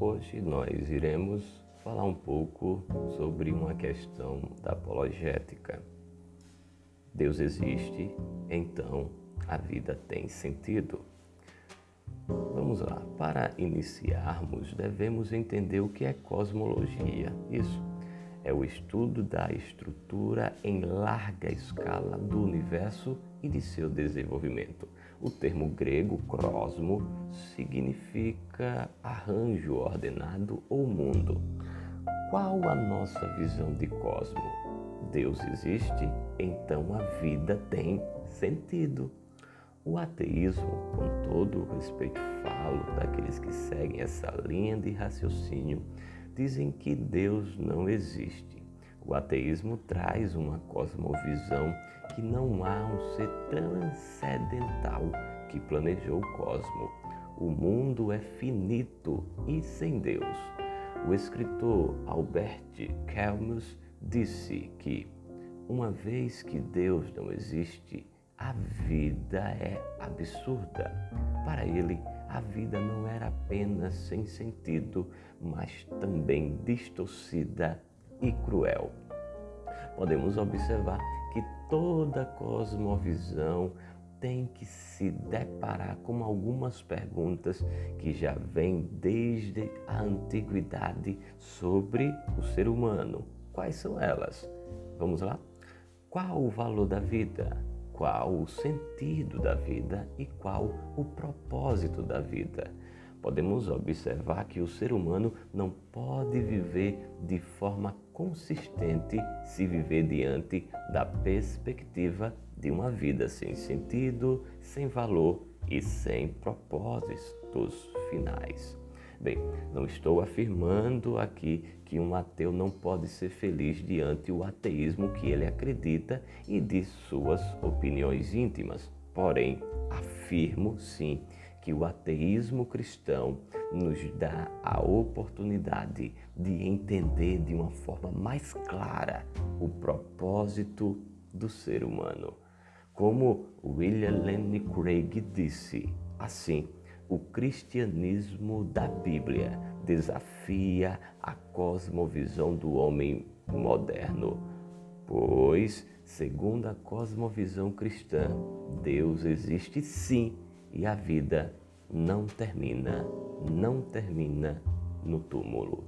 Hoje nós iremos falar um pouco sobre uma questão da apologética. Deus existe, então a vida tem sentido. Vamos lá, para iniciarmos, devemos entender o que é cosmologia. Isso é o estudo da estrutura em larga escala do universo e de seu desenvolvimento. O termo grego crosmo significa arranjo ordenado ou mundo. Qual a nossa visão de cosmo? Deus existe, então a vida tem sentido. O ateísmo, com todo o respeito falo daqueles que seguem essa linha de raciocínio, dizem que Deus não existe. O ateísmo traz uma cosmovisão que não há um ser transcendental que planejou o cosmo. O mundo é finito e sem Deus. O escritor Albert Camus disse que, uma vez que Deus não existe, a vida é absurda. Para ele, a vida não era apenas sem sentido, mas também distorcida e cruel. Podemos observar que toda cosmovisão tem que se deparar com algumas perguntas que já vêm desde a antiguidade sobre o ser humano. Quais são elas? Vamos lá? Qual o valor da vida? qual o sentido da vida e qual o propósito da vida. Podemos observar que o ser humano não pode viver de forma consistente se viver diante da perspectiva de uma vida sem sentido, sem valor e sem propósitos finais. Bem, não estou afirmando aqui que um ateu não pode ser feliz diante o ateísmo que ele acredita e de suas opiniões íntimas. Porém, afirmo sim que o ateísmo cristão nos dá a oportunidade de entender de uma forma mais clara o propósito do ser humano. Como William Lane Craig disse, assim, o cristianismo da Bíblia desafia a cosmovisão do homem moderno, pois, segundo a cosmovisão cristã, Deus existe sim e a vida não termina, não termina no túmulo.